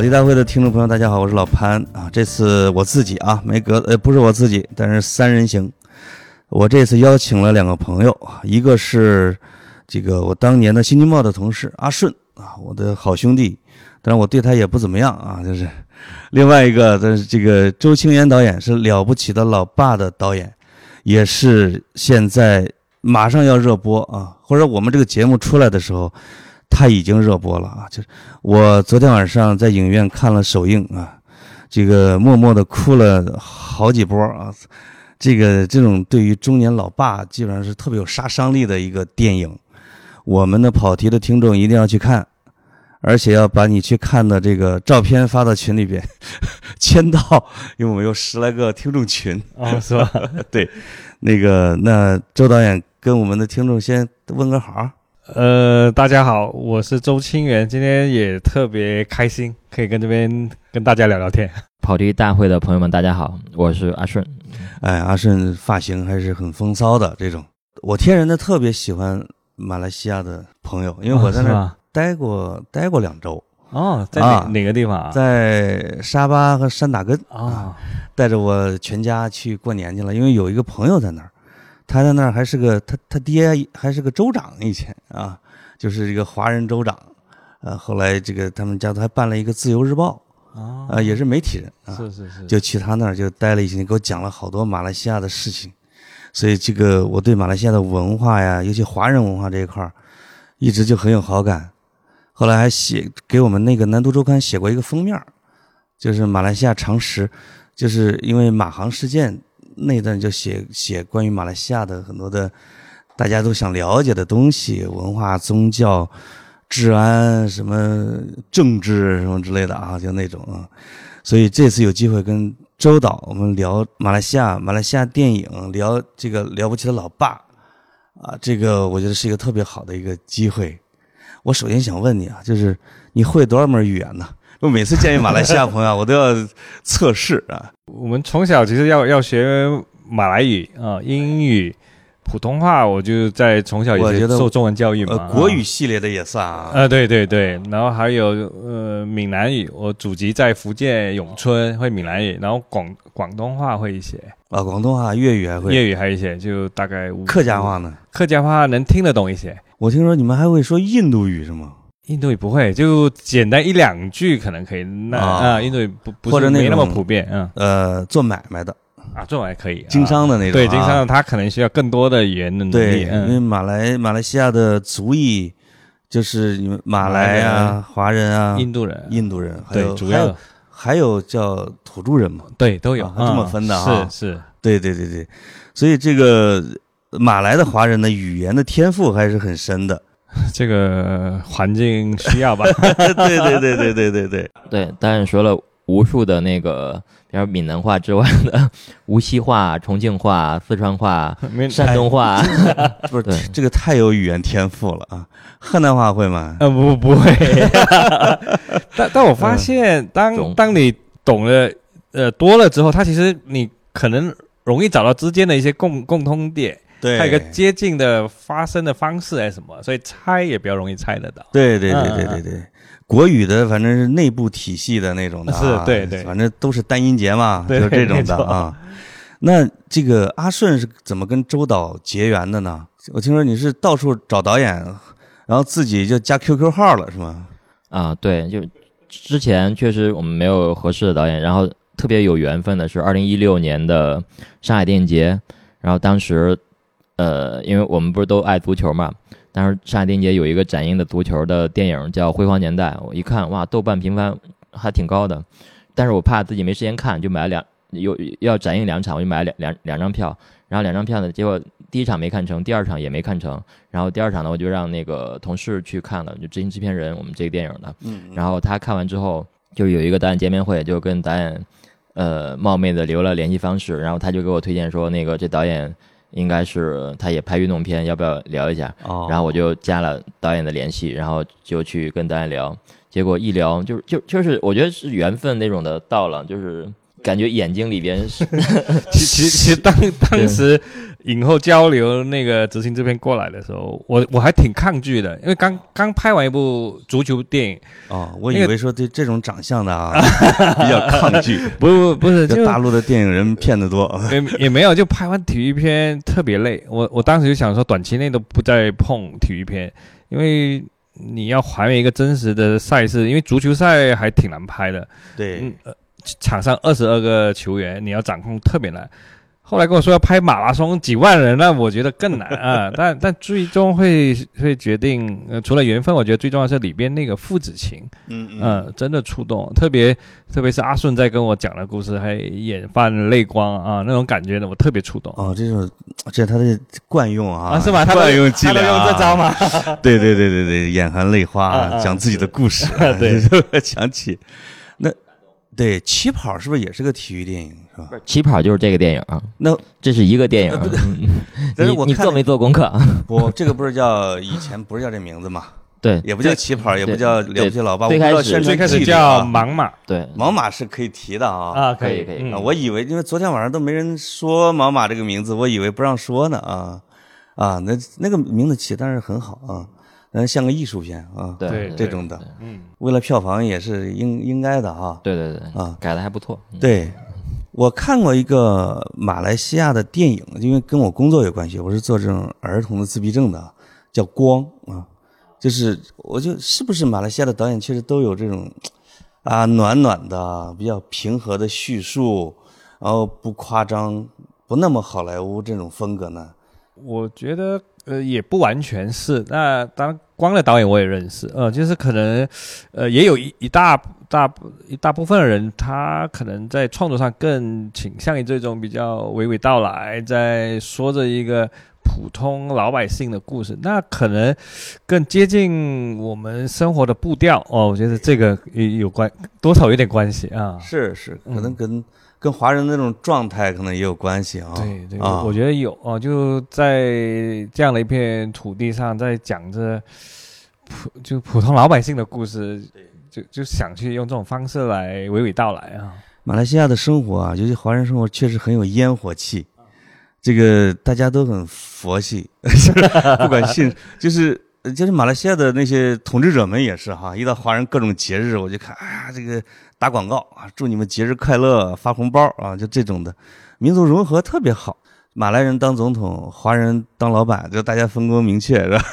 跑题大会的听众朋友，大家好，我是老潘啊。这次我自己啊，没隔呃，不是我自己，但是三人行。我这次邀请了两个朋友，一个是这个我当年的《新京报》的同事阿顺啊，我的好兄弟，但是我对他也不怎么样啊，就是。另外一个，这是这个周清源导演，是了不起的老爸的导演，也是现在马上要热播啊，或者我们这个节目出来的时候，他已经热播了啊。就是我昨天晚上在影院看了首映啊，这个默默的哭了好几波啊。这个这种对于中年老爸，基本上是特别有杀伤力的一个电影。我们的跑题的听众一定要去看，而且要把你去看的这个照片发到群里边，签到，因为我们有十来个听众群啊，是吧？对，那个那周导演跟我们的听众先问个好。呃，大家好，我是周清源，今天也特别开心，可以跟这边跟大家聊聊天。跑题大会的朋友们，大家好，我是阿顺。哎，阿顺发型还是很风骚的这种。我天然的特别喜欢马来西亚的朋友，因为我在那待过待过两周。哦，在哪哪个地方啊？在沙巴和山打根啊，带着我全家去过年去了。因为有一个朋友在那儿，他在那儿还是个他他爹还是个州长以前啊，就是一个华人州长。呃，后来这个他们家都还办了一个自由日报。啊，也是媒体人啊，是是是，就去他那儿就待了一天，给我讲了好多马来西亚的事情，所以这个我对马来西亚的文化呀，尤其华人文化这一块儿，一直就很有好感。后来还写给我们那个《南都周刊》写过一个封面，就是马来西亚常识，就是因为马航事件那段就写写关于马来西亚的很多的大家都想了解的东西，文化、宗教。治安什么政治什么之类的啊，就那种啊，所以这次有机会跟周导我们聊马来西亚，马来西亚电影，聊这个了不起的老爸啊，这个我觉得是一个特别好的一个机会。我首先想问你啊，就是你会多少门语言呢？我每次见马来西亚朋友，我都要测试啊。我们从小其实要要学马来语啊，英语。普通话我就在从小也受中文教育嘛，国语系列的也算啊。呃，对对对，然后还有呃闽南语，我祖籍在福建永春，会闽南语，然后广广东话会一些啊，广东话、粤语还会，粤语还一些，就大概客家话呢？客家话能听得懂一些。我听说你们还会说印度语是吗？印度语不会，就简单一两句可能可以。那啊，印度语不不是没那么普遍，嗯呃，做买卖的。啊，做买卖可以，经商的那种。对，经商的他可能需要更多的语言的能力。对，因为马来马来西亚的族裔就是你们马来啊、华人啊、印度人、印度人，对，主要还有叫土著人嘛，对，都有这么分的啊。是是，对对对对，所以这个马来的华人的语言的天赋还是很深的。这个环境需要吧？对对对对对对对对，当然说了无数的那个。比如闽南话之外的 无锡话、重庆话、四川话、山东话，不是这个太有语言天赋了啊！河南话会吗？呃，不，不会。但但我发现，当当你懂了呃多了之后，它其实你可能容易找到之间的一些共共通点，对，还有一个接近的发声的方式还是什么，所以猜也比较容易猜得到。对对对对对对。国语的反正是内部体系的那种的，是对对，反正都是单音节嘛，就这种的啊。那这个阿顺是怎么跟周导结缘的呢？我听说你是到处找导演，然后自己就加 QQ 号了，是吗？啊，对，就之前确实我们没有合适的导演，然后特别有缘分的是二零一六年的上海电影节，然后当时呃，因为我们不是都爱足球嘛。当时上海电影节有一个展映的足球的电影叫《辉煌年代》，我一看哇，豆瓣评分还挺高的，但是我怕自己没时间看，就买了两有要展映两场，我就买了两两两张票，然后两张票呢，结果第一场没看成，第二场也没看成，然后第二场呢，我就让那个同事去看了，就执行制片人我们这个电影的，嗯，然后他看完之后就有一个导演见面会，就跟导演呃冒昧的留了联系方式，然后他就给我推荐说那个这导演。应该是他也拍运动片，要不要聊一下？哦，然后我就加了导演的联系，然后就去跟导演聊。结果一聊，就就就是我觉得是缘分那种的到了，就是感觉眼睛里边 是，其其其实当当时影后交流那个执行制片过来的时候，我我还挺抗拒的，因为刚刚拍完一部足球电影哦，我以为说对这种长相的啊 比较抗拒，不不不是，就大陆的电影人骗的多，也也没有，就拍完体育片特别累，我我当时就想说，短期内都不再碰体育片，因为你要还原一个真实的赛事，因为足球赛还挺难拍的，对。场上二十二个球员，你要掌控特别难。后来跟我说要拍马拉松几万人，那我觉得更难啊。但但最终会会决定，呃，除了缘分，我觉得最重要是里边那个父子情，嗯嗯，真的触动。特别特别是阿顺在跟我讲的故事，还眼泛泪光啊，那种感觉呢，我特别触动。哦，这种这他的惯用啊，是吧？惯用伎俩，用这招吗？对对对对对，眼含泪花，讲自己的故事，对，想起。对，起跑是不是也是个体育电影，是吧？不是，起跑就是这个电影啊。那这是一个电影。但是我你做没做功课？不，这个不是叫以前不是叫这名字吗？对，也不叫起跑，也不叫了不起老爸。最开始最开始叫盲马。对，盲马是可以提的啊。啊，可以可以。我以为因为昨天晚上都没人说盲马这个名字，我以为不让说呢啊啊，那那个名字起但是很好啊。嗯，像个艺术片啊，对这种的，嗯，为了票房也是应应该的哈。对对对，啊，改的还不错。对，我看过一个马来西亚的电影，因为跟我工作有关系，我是做这种儿童的自闭症的，叫《光》啊，就是我就是不是马来西亚的导演，确实都有这种啊暖暖的、比较平和的叙述，然后不夸张、不那么好莱坞这种风格呢。我觉得。呃，也不完全是。那当然，光的导演我也认识。呃，就是可能，呃，也有一一大大一大部分的人，他可能在创作上更倾向于这种比较娓娓道来，在说着一个普通老百姓的故事。那可能更接近我们生活的步调。哦，我觉得这个有有关，多少有点关系啊。是是，可能跟。跟华人那种状态可能也有关系啊。对对，我觉得有啊，就在这样的一片土地上，在讲着普就普通老百姓的故事，就就想去用这种方式来娓娓道来啊。马来西亚的生活啊，尤其华人生活，确实很有烟火气。这个大家都很佛系，不管信，就是就是马来西亚的那些统治者们也是哈，一到华人各种节日，我就看，哎呀，这个。打广告啊，祝你们节日快乐，发红包啊，就这种的，民族融合特别好。马来人当总统，华人当老板，就大家分工明确，是吧？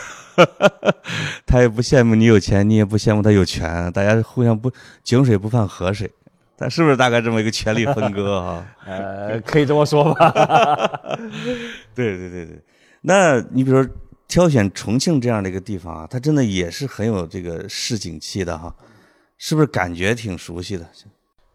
他也不羡慕你有钱，你 也不羡慕他有权，大家互相不井水不犯河水，他是不是大概这么一个权力分割啊？呃，可以这么说吧。对对对对，那你比如说挑选重庆这样的一个地方啊，它真的也是很有这个市井气的哈。是不是感觉挺熟悉的？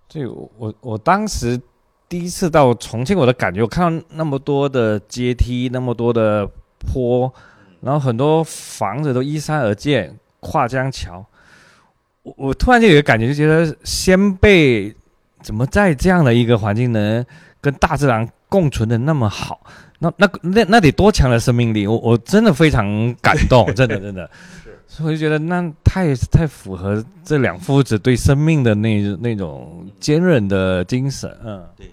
这我我当时第一次到重庆，我的感觉，我看到那么多的阶梯，那么多的坡，然后很多房子都依山而建，跨江桥。我我突然就有个感觉，就觉得先辈怎么在这样的一个环境能跟大自然共存的那么好？那那那那得多强的生命力！我我真的非常感动，真的真的。所以我就觉得那太太符合这两父子对生命的那那种坚韧的精神，嗯，对，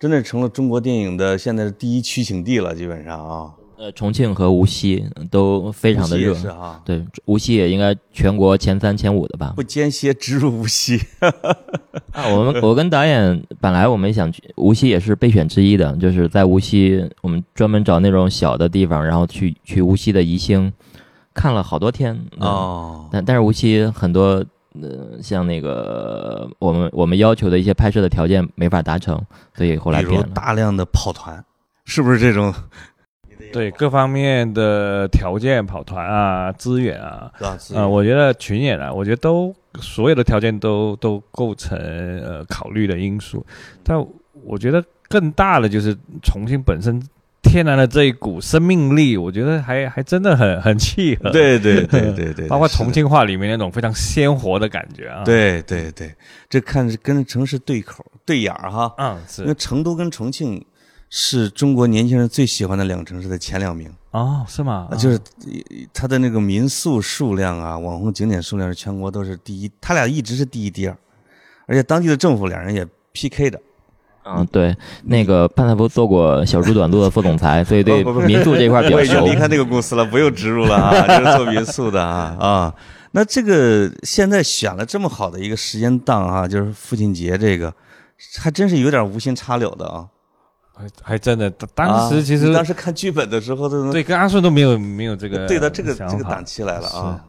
真的成了中国电影的现在的第一取景地了，基本上。啊，呃，重庆和无锡都非常的热，是哈，对，无锡也应该全国前三前五的吧？不间歇植入无锡，啊，我们我跟导演本来我们想去无锡也是备选之一的，就是在无锡我们专门找那种小的地方，然后去去无锡的宜兴。看了好多天哦，但但是无锡很多呃，像那个我们我们要求的一些拍摄的条件没法达成，所以后来变了。大量的跑团，是不是这种？对各方面的条件，跑团啊，资源啊，啊，我觉得群演啊，我觉得都所有的条件都都构成呃考虑的因素。但我觉得更大的就是重庆本身。天然的这一股生命力，我觉得还还真的很很契合。对对对对 对，包括重庆话里面那种非常鲜活的感觉啊。对对对，这看着跟城市对口对眼儿哈。嗯，是。因为成都跟重庆是中国年轻人最喜欢的两个城市的前两名。哦，是吗？就是它的那个民宿数量啊，网红景点数量是全国都是第一，他俩一直是第一第二，而且当地的政府两人也 PK 的。嗯，对，那个潘大夫做过小猪短路的副总裁，所以对民宿这块比较熟我已经离。开那个公司了，不用植入了啊，就是做民宿的啊啊。那这个现在选了这么好的一个时间档啊，就是父亲节这个，还真是有点无心插柳的啊。还还真的，当当时其啊实你当时看剧本的时候都对跟阿顺都没有没有这个对到这个这个档期来了啊。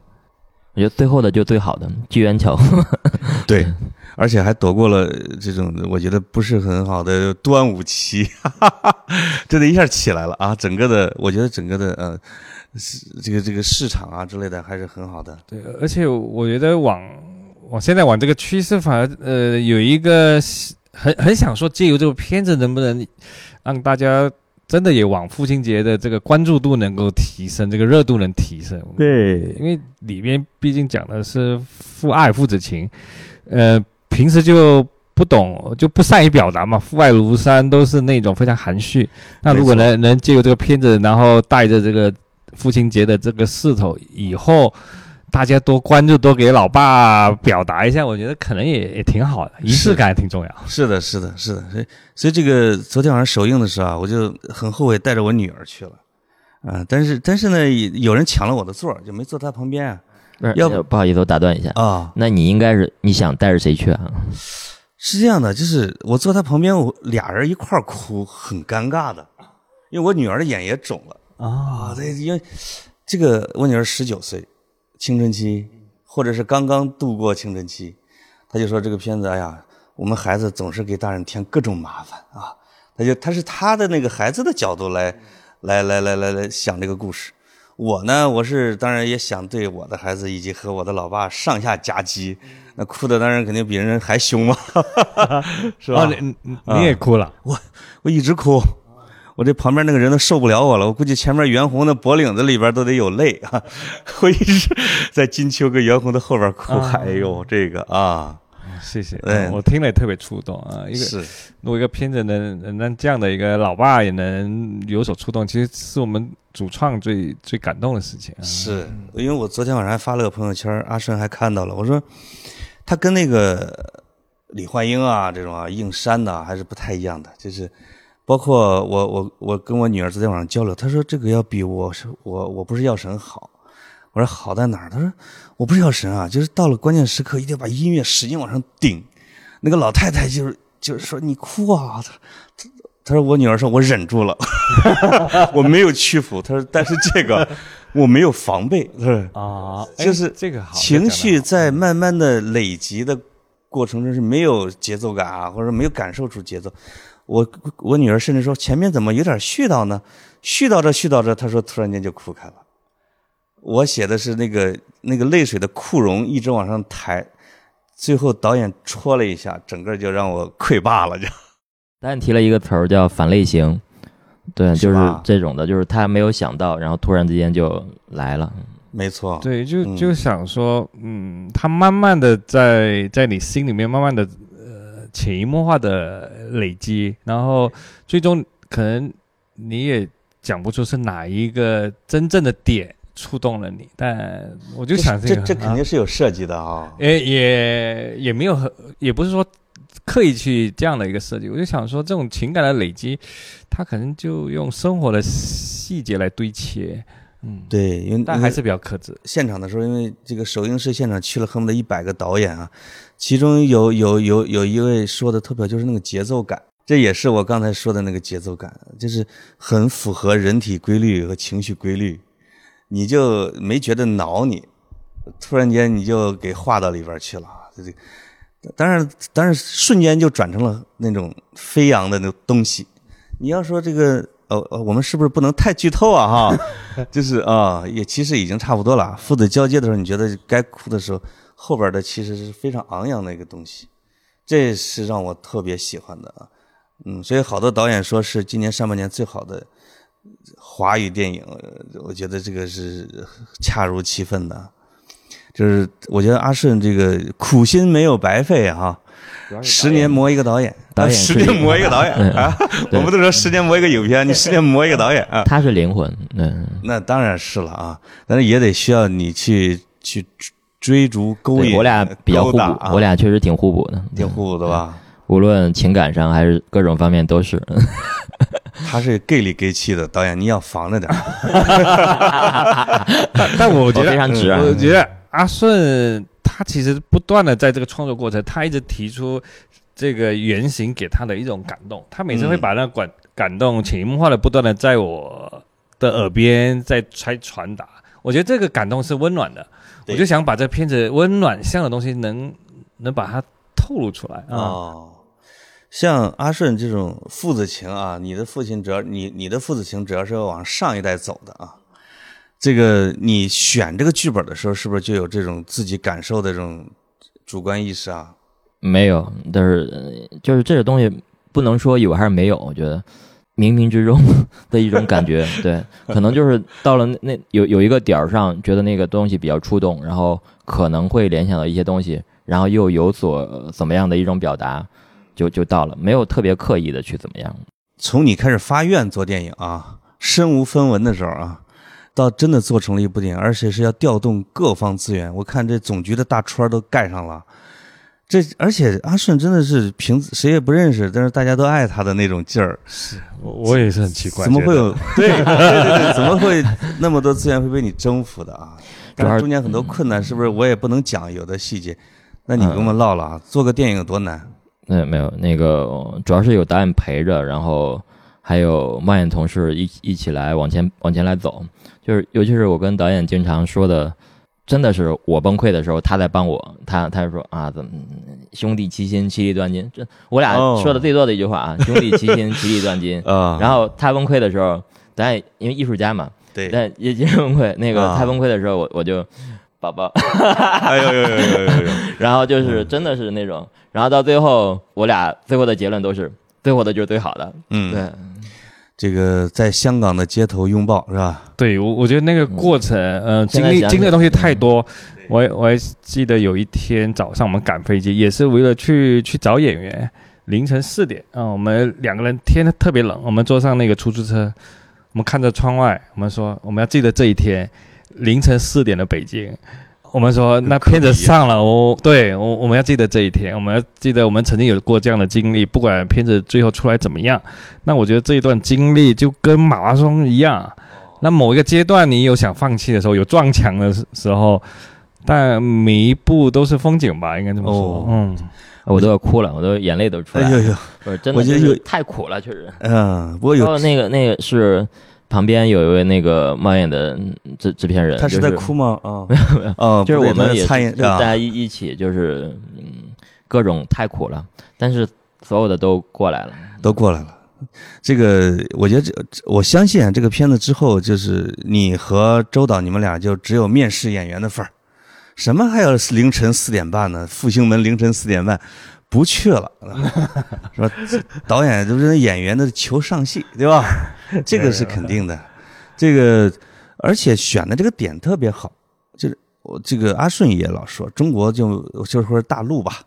我觉得最后的就最好的，机缘巧合。对，而且还躲过了这种我觉得不是很好的端午期，哈哈哈，真的一下起来了啊！整个的，我觉得整个的呃，这个这个市场啊之类的还是很好的。对，而且我觉得往往现在往这个趋势，反而呃有一个很很想说，借由这个片子能不能让大家真的也往父亲节的这个关注度能够提升，这个热度能提升。对因为里面毕竟讲的是父爱父子情，呃，平时就不懂就不善于表达嘛，父爱如山都是那种非常含蓄。那如果能能借由这个片子，然后带着这个父亲节的这个势头，以后大家多关注，多给老爸表达一下，我觉得可能也也挺好的，仪式感也挺重要。是的，是的，是的，所以所以这个昨天晚上首映的时候啊，我就很后悔带着我女儿去了，啊、但是但是呢，有人抢了我的座儿，就没坐他旁边啊。不是要不好意思，我打断一下。啊，那你应该是你想带着谁去啊？是这样的，就是我坐他旁边，我俩人一块儿哭，很尴尬的，因为我女儿的眼也肿了啊。对，因为这个我女儿十九岁，青春期，或者是刚刚度过青春期，她就说这个片子，哎呀，我们孩子总是给大人添各种麻烦啊。她就她是她的那个孩子的角度来来来来来来想这个故事。我呢，我是当然也想对我的孩子以及和我的老爸上下夹击，那哭的当然肯定比人还凶嘛，是吧？哦，你也哭了，我一直哭，我这旁边那个人都受不了我了，我估计前面袁弘的脖领子里边都得有泪啊！我一直在金秋跟袁弘的后边哭，啊哎呦，这个啊，谢谢，嗯我听了也特别触动啊。一个是如果一个片子能能让这样的一个老爸也能有所触动，其实是我们主创最最感动的事情啊。是，因为我昨天晚上还发了个朋友圈，阿顺还看到了，我说他跟那个李焕英啊这种啊应山呐、还是不太一样的，就是包括我我我跟我女儿昨天晚上交流，她说这个要比我是我我不是药神好，我说好在哪儿？她说我不是药神啊，就是到了关键时刻一定要把音乐使劲往上顶。那个老太太就是就是说你哭啊，她她她说我女儿说我忍住了，我没有屈服。她说但是这个我没有防备，是啊，就是哎这个好情绪在慢慢的累积的过程中是没有节奏感啊，或者没有感受出节奏。我我女儿甚至说前面怎么有点絮叨呢？絮叨着絮叨着，她说突然间就哭开了。我写的是那个那个泪水的库容一直往上抬，最后导演戳了一下，整个就让我溃坝了，就导演提了一个词儿叫反类型，对，就是这种的，就是他没有想到，然后突然之间就来了。没错。对，就嗯就想说，嗯，他慢慢的在在你心里面慢慢的呃潜移默化的累积，然后最终可能你也讲不出是哪一个真正的点触动了你，但我就想这这肯定是有设计的啊。也也也没有很，也不是说刻意去这样的一个设计，我就想说，这种情感的累积，它可能就用生活的细节来堆砌，嗯，，对，因为因为但还是比较克制。现场的时候，因为这个首映式现场去了恨不得一百个导演啊，其中有有有有一位说的特别好，就是那个节奏感，这也是我刚才说的那个节奏感，就是很符合人体规律和情绪规律，你就没觉得挠你，突然间你就给画到里边去了，这这，当然当然瞬间就转成了那种飞扬的那东西。你要说这个，呃呃，我们是不是不能太剧透啊？哈，就是啊、也其实已经差不多了。父子交接的时候，你觉得该哭的时候，后边的其实是非常昂扬的一个东西，这是让我特别喜欢的啊。嗯，所以好多导演说是今年上半年最好的华语电影，呃我觉得这个是恰如其分的。就是我觉得阿顺这个苦心没有白费啊，十年磨一个导演，导演啊十年磨一个导演嗯啊！我们都说十年磨一个影片，你十年磨一个导演啊！他是灵魂，嗯，那当然是了啊，但是也得需要你去去追逐勾引，我俩比较互补，啊我俩确实挺互补的，挺互补的吧？无论情感上还是各种方面都是。他是 gay 里 gay 气的导演，你要防着点儿。但但我觉我得非常直啊我觉得阿顺他其实不断的在这个创作过程，他一直提出这个原型给他的一种感动，他每次会嗯把那感感动潜移默化的不断的在我的耳边在在传达。我觉得这个感动是温暖的，我就想把这片子温暖向的东西能能把它透露出来啊。哦，像阿顺这种父子情啊，你的父亲主要你你的父子情主要是要往上一代走的啊。这个你选这个剧本的时候，是不是就有这种自己感受的这种主观意识啊？没有，但是呃就是这个东西不能说有还是没有，我觉得冥冥之中的一种感觉，对，可能就是到了那那有有一个点儿上，觉得那个东西比较触动，然后可能会联想到一些东西，然后又有所呃怎么样的一种表达，就就到了，没有特别刻意的去怎么样。从你开始发愿做电影啊，身无分文的时候啊，到真的做成了一部电影，而且是要调动各方资源。我看这总局的大圈都盖上了，这而且阿顺真的是凭谁也不认识，但是大家都爱他的那种劲儿，我我也是很奇怪，怎么会有对对对对，怎么会那么多资源会被你征服的啊？主要是但是中间很多困难，是不是我也不能讲有的细节？那你跟我们唠唠啊，做个电影有多难？那没有那个，主要是有导演陪着，然后还有冒演同事一一起来往前往前来走。就是尤其是我跟导演经常说的，真的是我崩溃的时候，他在帮我。他他说啊，怎么兄弟齐心，其利断金。这我俩哦说的最多的一句话啊，兄弟齐心，其利断金。啊，然后他崩溃的时候，导演因为艺术家嘛，对，但也也崩溃。那个啊他崩溃的时候，我我就宝宝。哎呦呦呦呦呦呦！然后就是真的是那种，然后到最后，我俩最后的结论都是最后的就是最好的。嗯，对，这个在香港的街头拥抱是吧？对我，我觉得那个过程，呃，经历经历的东西太多。我还我还记得有一天早上我们赶飞机，也是为了去去找演员，凌晨四点啊、我们两个人天特别冷，我们坐上那个出租车，我们看着窗外，我们说我们要记得这一天凌晨四点的北京。我们说那片子上了，我对我我们要记得这一天，我们要记得我们曾经有过这样的经历，不管片子最后出来怎么样，那我觉得这一段经历就跟马拉松一样，那某一个阶段你有想放弃的时候，有撞墙的时时候，但每一步都是风景吧，应该这么说。哦嗯，我都要哭了，我都眼泪都出来了。哎呦呦，不是真的，就是我觉得太苦了，确实。嗯，不过有那个那个是旁边有一位那个猫眼的制制片人，他是在哭吗？啊，哦，就是不对他在我们也大家一一起就是嗯各种太苦了，但是所有的都过来了。都过来了。这个，我觉得这，我相信啊，这个片子之后，就是你和周导，你们俩就只有面试演员的份儿，什么还有凌晨四点半呢？复兴门凌晨四点半，不去了，是吧？导演就是演员的求上戏，对吧？这个是肯定的。这个，而且选的这个点特别好，就是我这个阿顺也老说，中国就就是说大陆吧，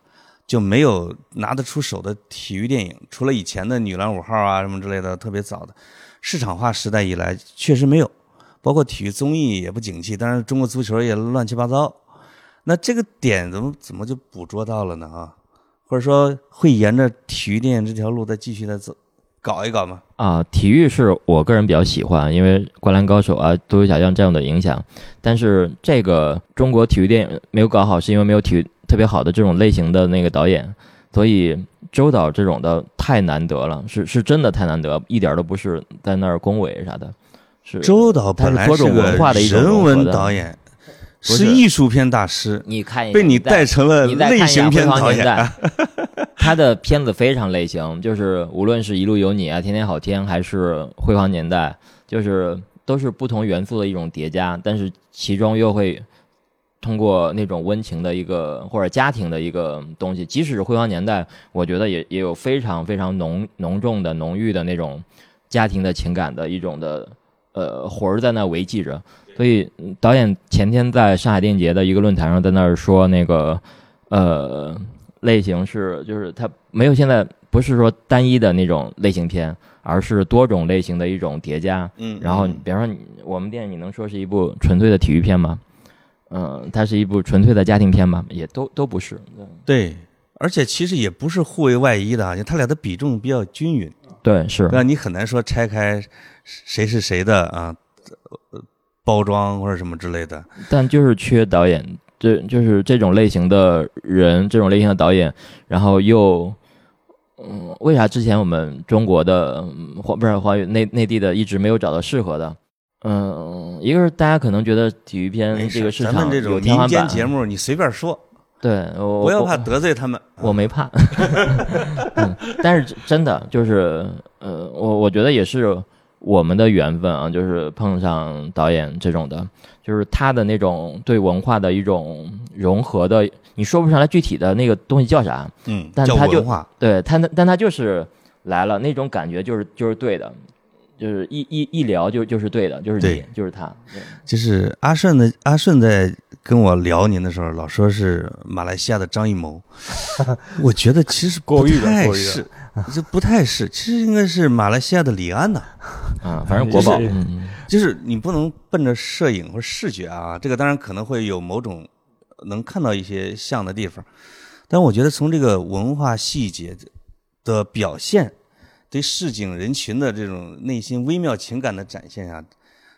就没有拿得出手的体育电影，除了以前的《女篮五号》啊什么之类的，特别早的市场化时代以来，确实没有。包括体育综艺也不景气，当然中国足球也乱七八糟。那这个点怎么怎么就捕捉到了呢？啊，或者说会沿着体育电影这条路再继续再走，搞一搞吗？啊，体育是我个人比较喜欢，因为《灌篮高手》啊、《足球小将》这样的影响。但是这个中国体育电影没有搞好，是因为没有体育特别好的这种类型的那个导演，所以周导这种的太难得了，是是真的太难得，一点都不是在那儿恭维啥的。是周导本来它是多种个文化的一种人文导演，不是艺术片大师，你看一下被你带成了类型片导演。他的片子非常类型，就是无论是一路有你啊、天天好天，还是辉煌年代，就是都是不同元素的一种叠加，但是其中又会通过那种温情的一个或者家庭的一个东西，即使是辉煌年代，我觉得也也有非常非常浓浓重的浓郁的那种家庭的情感的一种的呃魂儿在那维系着。所以嗯导演前天在上海电影节的一个论坛上在那儿说那个呃类型是就是它没有现在不是说单一的那种类型片，而是多种类型的一种叠加。嗯，然后嗯比方说你我们电影你能说是一部纯粹的体育片吗？嗯、它是一部纯粹的家庭片吗？也都都不是。对，而且其实也不是互为外衣的啊，他俩的比重比较均匀，对，是那？你很难说拆开谁是谁的啊，呃包装或者什么之类的。但就是缺导演，这就是这种类型的人，这种类型的导演，然后又，嗯，为啥之前我们中国的嗯华不是华语内内地的一直没有找到适合的？嗯，一个是大家可能觉得体育片这个市场有这种民天花板，间节目，你随便说，对，我我不要怕得罪他们。我没怕，嗯，但是真的就是，呃，我我觉得也是我们的缘分啊，就是碰上导演这种的，就是他的那种对文化的一种融合的，你说不上来具体的那个东西叫啥，嗯，叫但他就文化。对他那，但他就是来了，那种感觉就是就是对的，就是一一一聊就就是对的，就是你就是他，对就是阿顺的阿顺在跟我聊您的时候，老说是马来西亚的张艺谋，我觉得其实不太是，这不太是，其实应该是马来西亚的李安呐、啊，反正国宝，就是嗯，就是你不能奔着摄影或者视觉啊，这个当然可能会有某种能看到一些像的地方，但我觉得从这个文化细节的表现，对市井人群的这种内心微妙情感的展现啊，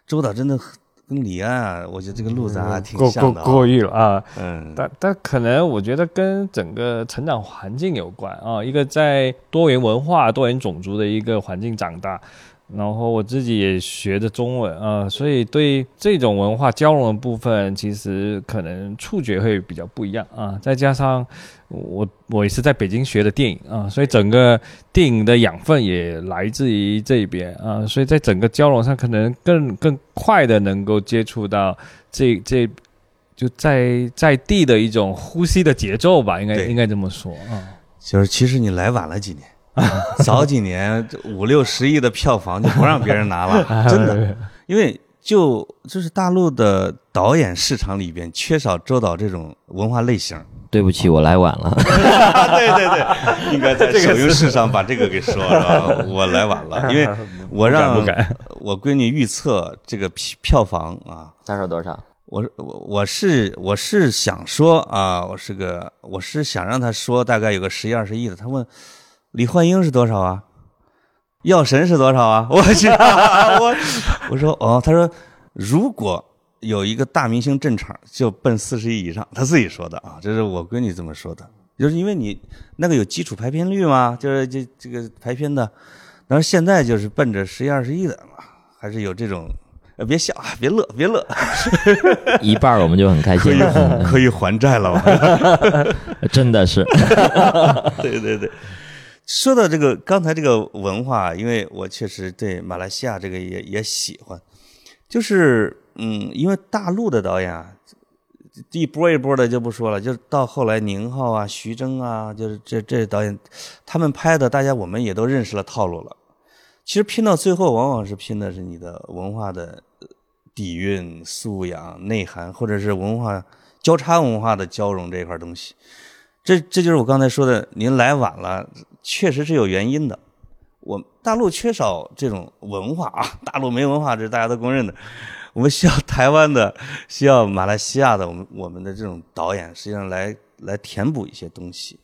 周导真的很跟李安啊，我觉得这个路子还挺像的、啊。过誉了啊。嗯，但但可能我觉得跟整个成长环境有关啊，一个在多元文化、多元种族的一个环境长大，然后我自己也学的中文啊，所以对这种文化交融的部分，其实可能触觉会比较不一样啊。再加上我我也是在北京学的电影啊，所以整个电影的养分也来自于这边啊，所以在整个交融上，可能更更快的能够接触到这这就在在地的一种呼吸的节奏吧，应该应该这么说啊。就是其实你来晚了几年，早几年这五六十亿的票房就不让别人拿了，真的，因为就就是大陆的导演市场里边缺少周导这种文化类型。对不起，我来晚了，对对对，应该在首映式上把这个给说是吧？我来晚了，因为我让不敢我闺女预测这个票票房啊，他说多少？我我我是我是想说啊，我是个我是想让她说大概有个十亿二十亿的。她问李焕英是多少啊？药神是多少啊？我去，我我说哦，他说如果有一个大明星镇场，就奔四十亿以上，他自己说的啊，这是我闺女这么说的，就是因为你那个有基础排片率嘛，就是这这个排片的，然后现在就是奔着十亿二十亿的嘛，还是有这种。呃，别笑啊，别乐，别乐，一半我们就很开可以心了，可以还债了吧？真的是，对对对。说到这个刚才这个文化，因为我确实对马来西亚这个也也喜欢，就是嗯，因为大陆的导演啊，一波一波的就不说了，就到后来宁浩啊、徐峥啊，就是这这导演，他们拍的，大家我们也都认识了套路了。其实拼到最后，往往是拼的是你的文化的底蕴、素养、内涵，或者是文化交叉文化的交融这一块东西。这这就是我刚才说的，您来晚了，确实是有原因的。我大陆缺少这种文化啊，大陆没文化，这是大家都公认的。我们需要台湾的，需要马来西亚的，我们我们的这种导演，实际上来来填补一些东西。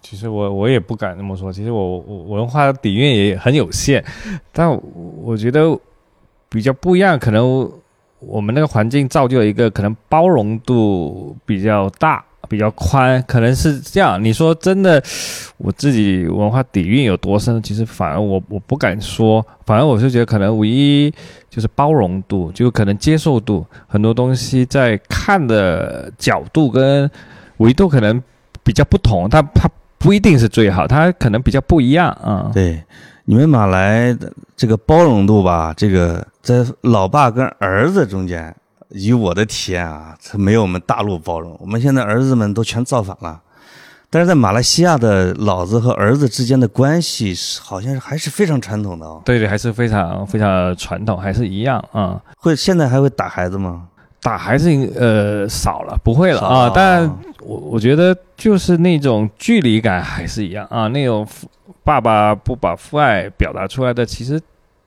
其实我我也不敢这么说，其实我我文化底蕴也很有限，但我我觉得比较不一样，可能我们那个环境造就了一个可能包容度比较大。比较宽，可能是这样。你说真的，我自己文化底蕴有多深？其实反而我我不敢说，反而我是觉得可能唯一就是包容度，就可能接受度，很多东西在看的角度跟维度可能比较不同，它它不一定是最好，它可能比较不一样啊。对，你们马来这个包容度吧，这个在老爸跟儿子中间，以我的体验啊，它没有我们大陆包容。我们现在儿子们都全造反了，但是在马来西亚的老子和儿子之间的关系是好像是还是非常传统的哦。对对，还是非常非常传统，还是一样啊。会现在还会打孩子吗？打孩子呃少了，不会了啊。但我我觉得就是那种距离感还是一样啊，那种父爸爸不把父爱表达出来的，其实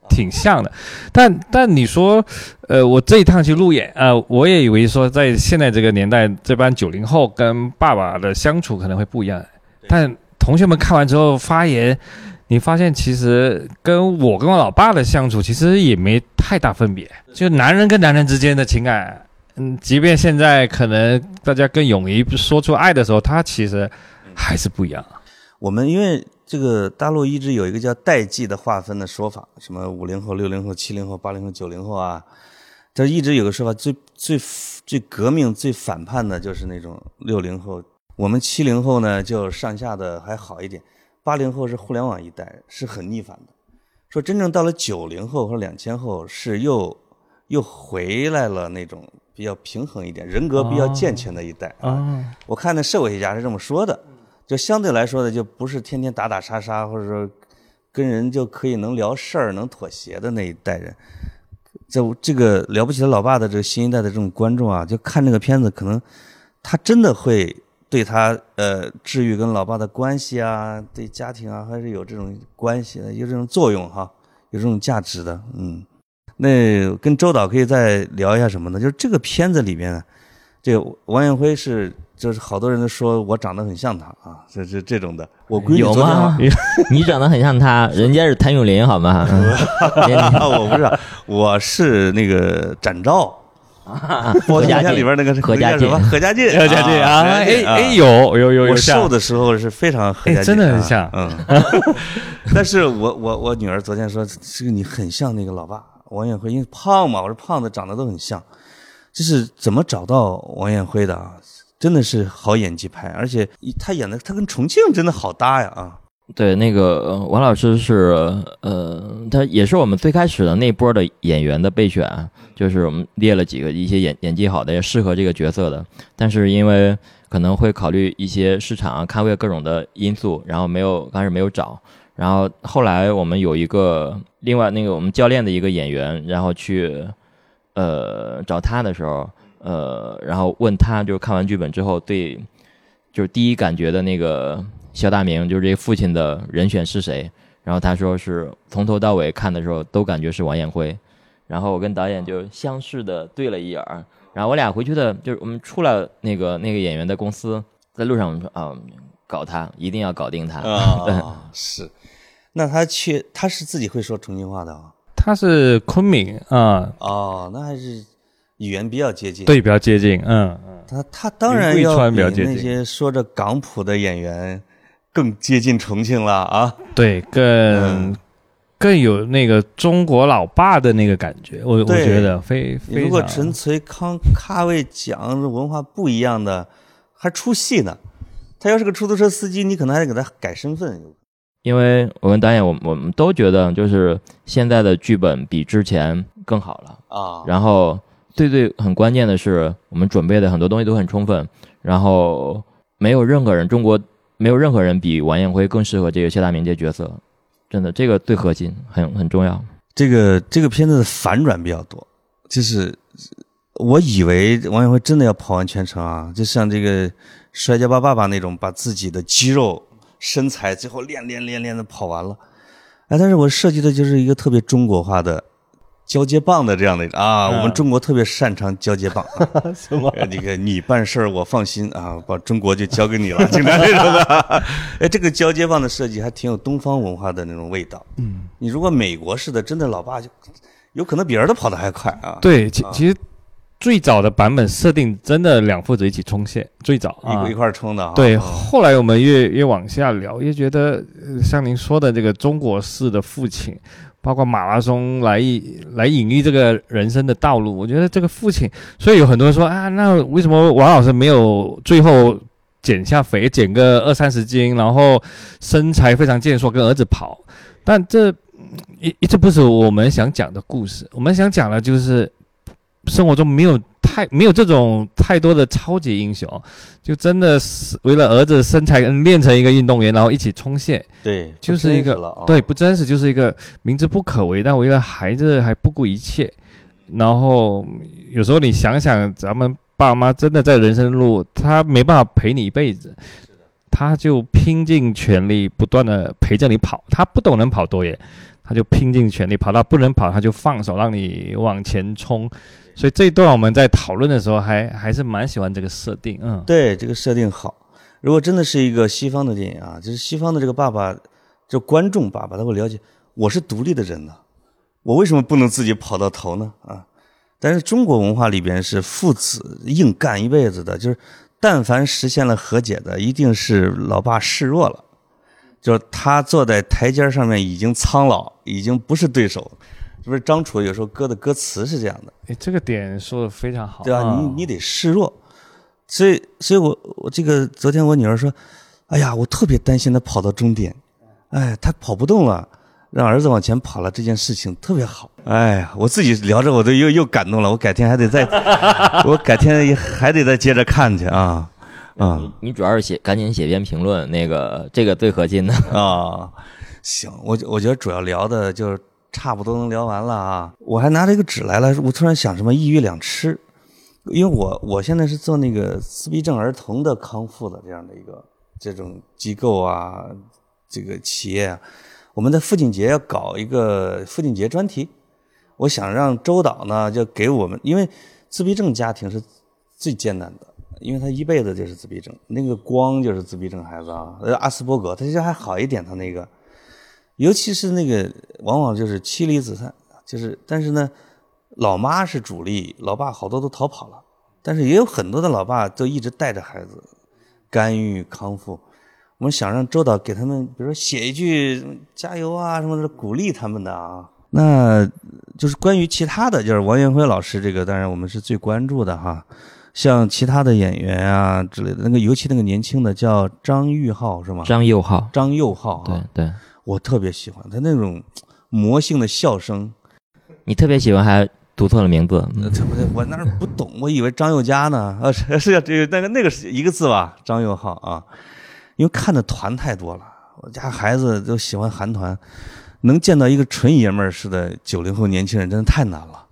挺像的。但但你说，呃，我这一趟去路演，呃，我也以为说在现在这个年代，这帮九零后跟爸爸的相处可能会不一样。但同学们看完之后发言，你发现其实跟我跟我老爸的相处其实也没太大分别，就男人跟男人之间的情感。嗯，即便现在可能大家更勇于说出爱的时候，他其实还是不一样。我们因为这个大陆一直有一个叫代际的划分的说法，什么五零后、六零后、七零后、八零后、九零后啊，这一直有个说法，最最最革命、最反叛的就是那种六零后。我们七零后呢，就上下的还好一点，八零后是互联网一代，是很逆反的。说真正到了九零后或两千后，是又又回来了那种。比较平衡一点，人格比较健全的一代啊。我看那社会学家是这么说的，就相对来说呢，就不是天天打打杀杀，或者说跟人就可以能聊事儿、能妥协的那一代人。这这个了不起的老爸的这个新一代的这种观众啊，就看这个片子，可能他真的会对他呃治愈跟老爸的关系啊，对家庭啊，还是有这种关系的，有这种作用哈，有这种价值的，嗯。那跟周导可以再聊一下什么呢？就是这个片子里面，这个王艳辉是，就是好多人都说我长得很像他啊，这这这种的。我闺女有吗？你长得很像他，人家是谭咏麟好吗？我不是，我是那个展昭。何家劲里边那个是何家劲，何家劲，何家劲啊！哎哎，有有有有，我瘦的时候是非常何家劲，真的很像。嗯，但是我我我女儿昨天说，这个你很像那个老爸。王艳辉因为胖嘛，我说胖子长得都很像，就是怎么找到王艳辉的啊？真的是好演技派，而且他演的他跟重庆真的好搭呀啊！对，那个王老师是呃，他也是我们最开始的那波的演员的备选，就是我们列了几个一些演演技好的、也适合这个角色的，但是因为可能会考虑一些市场啊、咖位各种的因素，然后没有刚开始没有找。然后后来我们有一个另外那个我们教练的一个演员，然后去呃找他的时候，呃，然后问他就是看完剧本之后对，就是第一感觉的那个肖大明，就是这个父亲的人选是谁？然后他说是从头到尾看的时候都感觉是王艳辉。然后我跟导演就相视的对了一眼儿，然后我俩回去的就是我们出了那个那个演员的公司，在路上我们说啊，搞他一定要搞定他啊，是。那他去，他是自己会说重庆话的啊？他是昆明啊。哦，那还是语言比较接近。对，比较接近。嗯嗯。他他当然要比那些说着港普的演员更接近重庆了啊。对，更更有那个中国老爸的那个感觉。我我觉得非非如果纯粹康咖位讲文化不一样的，还出戏呢。他要是个出租车司机，你可能还得给他改身份。因为我跟导演，我我们都觉得，就是现在的剧本比之前更好了啊。然后最最很关键的是，我们准备的很多东西都很充分。然后没有任何人，中国没有任何人比王艳辉更适合这个谢大明这角色。真的，这个最核心，很很重要。这个这个片子的反转比较多，就是我以为王艳辉真的要跑完全程啊，就像这个《摔跤吧，爸爸》那种，把自己的肌肉。身材最后练练练练的跑完了，哎，但是我设计的就是一个特别中国化的交接棒的这样的啊，我们中国特别擅长交接棒，什么？那个你办事儿我放心啊，把中国就交给你了，经常这种的。哎，这个交接棒的设计还挺有东方文化的那种味道。嗯，你如果美国式的，真的老爸就有可能比儿子跑得还快啊。对，其其实。最早的版本设定真的两父子一起冲线，最早一一块冲的。对，后来我们越越往下聊，越觉得像您说的这个中国式的父亲，包括马拉松来来隐喻这个人生的道路。我觉得这个父亲，所以有很多人说啊，那为什么王老师没有最后减下肥，减个二三十斤，然后身材非常健硕，跟儿子跑？但这一一直不是我们想讲的故事。我们想讲的就是。生活中没有太没有这种太多的超级英雄，就真的是为了儿子身材练成一个运动员，然后一起冲线。对，就是一个对不真实，就是一个明知不可为，但为了孩子还不顾一切。然后有时候你想想，咱们爸妈真的在人生路，他没办法陪你一辈子，他就拼尽全力不断的陪着你跑，他不懂能跑多远，他就拼尽全力跑到不能跑，他就放手让你往前冲。所以这一段我们在讨论的时候，还还是蛮喜欢这个设定，嗯，对，这个设定好。如果真的是一个西方的电影啊，就是西方的这个爸爸，就观众爸爸，他会了解我是独立的人呢，我为什么不能自己跑到头呢？啊，但是中国文化里边是父子硬干一辈子的，就是但凡实现了和解的，一定是老爸示弱了，就是他坐在台阶上面已经苍老，已经不是对手。是不是张楚有时候歌的歌词是这样的？哎，这个点说的非常好，对吧？啊你你得示弱，所以所以我我这个昨天我女儿说，哎呀，我特别担心她跑到终点，哎，她跑不动了，让儿子往前跑了，这件事情特别好。哎呀，我自己聊着我都又又感动了，我改天还得再，我改天还得再接着看去啊啊你你主要是写赶紧写篇评论，那个这个最核心的。啊！行，我我觉得主要聊的就是差不多能聊完了啊。我还拿这个纸来了，我突然想什么一鱼两吃，因为我我现在是做那个自闭症儿童的康复的这样的一个这种机构啊，这个企业啊，我们在父亲节要搞一个父亲节专题，我想让周导呢就给我们，因为自闭症家庭是最艰难的。因为他一辈子就是自闭症，那个光就是自闭症孩子啊，呃，阿斯伯格，他其实还好一点，他那个，尤其是那个，往往就是妻离子散，就是，但是呢，老妈是主力，老爸好多都逃跑了，但是也有很多的老爸都一直带着孩子，干预康复。我们想让周导给他们，比如说写一句加油啊什么的，鼓励他们的啊。那就是关于其他的，就是王元辉老师这个，当然我们是最关注的哈。像其他的演员啊之类的，那个尤其那个年轻的叫张玉浩是吗？张佑浩，张佑浩对啊，对，我特别喜欢他那种魔性的笑声。你特别喜欢，还读错了名字。呃这不对，我那儿不懂，我以为张佑嘉呢。啊，是是这个那个那个是一个字吧？张佑浩啊，因为看的团太多了，我家孩子都喜欢韩团，能见到一个纯爷们儿似的九零后年轻人，真的太难了。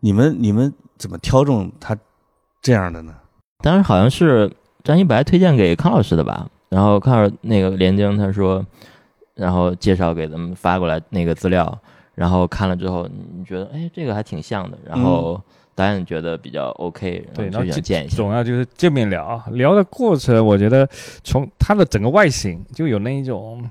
你们你们怎么挑中他这样的呢？当时好像是张一白推荐给康老师的吧，然后康老师那个连江他说，然后介绍给咱们发过来那个资料，然后看了之后，你觉得哎这个还挺像的，然后导演觉得比较 OK，对，然后就见一下。总要就是见面聊啊，聊的过程，我觉得从他的整个外形就有那一种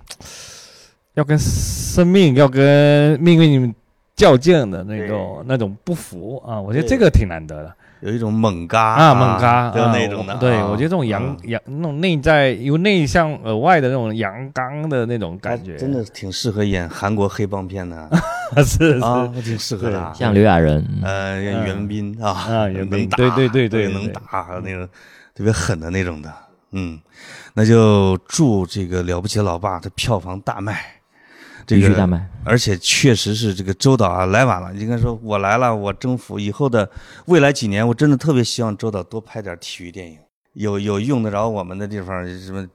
要跟生命、要跟命运较劲的那种那种不服啊，我觉得这个挺难得的有一种猛嘎啊，猛嘎就啊那种的。对啊。我觉得这种阳嗯。阳那种内在由内向而外的那种阳刚的那种感觉，真的挺适合演韩国黑帮片的。是是。啊，挺适合的啊。像刘亚仁，呃，嗯袁彬啊，啊袁彬，对对对对对能打，那种特别狠的那种的，嗯，那就祝这个了不起的老爸的票房大卖，这个，必须大卖。而且确实是这个周导啊来晚了，应该说我来了，我征服以后的未来几年，我真的特别希望周导多拍点体育电影，有有用得着我们的地方，什么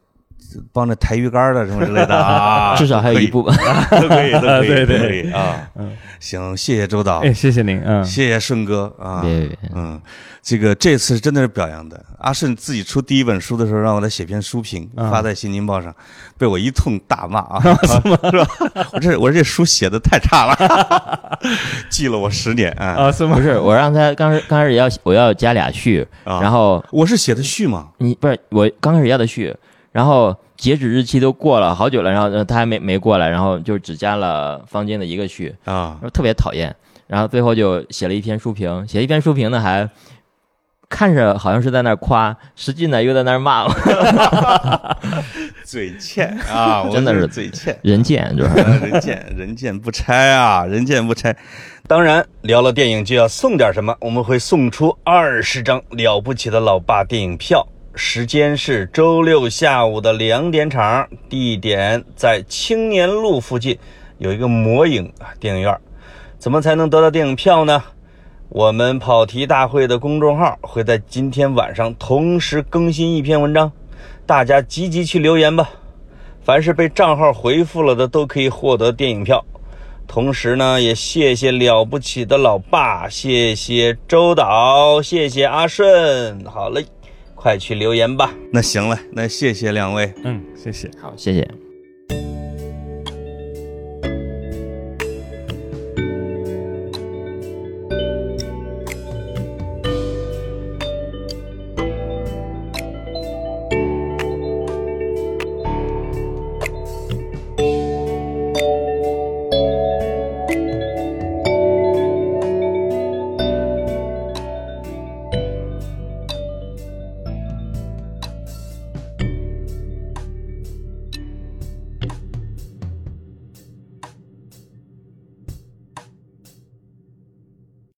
帮着抬鱼竿的什么之类的啊，至少还有一部分。都可以，都可以，对对都可以啊，行，谢谢周导，哎，谢谢您，嗯，谢谢顺哥啊，别别别，嗯，这个这次真的是表扬的。阿顺自己出第一本书的时候，让我来写篇书评，啊发在《新京报》上，被我一通大骂啊，是吗？是吧？我这我这书写的太差了，记了我十年啊啊，是吗不？是我让他刚开刚开始要我要加俩序，啊！然后我是写的序嘛，你不是我刚开始要的序，然后截止日期都过了好久了，然后呃他还没没过来，然后就只加了方尖的一个区，啊特别讨厌，然后最后就写了一篇书评，写一篇书评呢还看着好像是在那儿夸，实际呢又在那儿骂我，嘴欠啊，真的是嘴欠。人贱就是。啊 人贱人贱不拆啊，人贱不拆。当然，聊了电影就要送点什么，我们会送出二十张了不起的老爸电影票。时间是周六下午的两点场，地点在青年路附近有一个魔影电影院。怎么才能得到电影票呢？我们跑题大会的公众号会在今天晚上同时更新一篇文章，大家积极去留言吧。凡是被账号回复了的都可以获得电影票。同时呢，也谢谢了不起的老爸，谢谢周导，谢谢阿顺。好嘞，快去留言吧。那行了，那谢谢两位。嗯，谢谢。好，谢谢。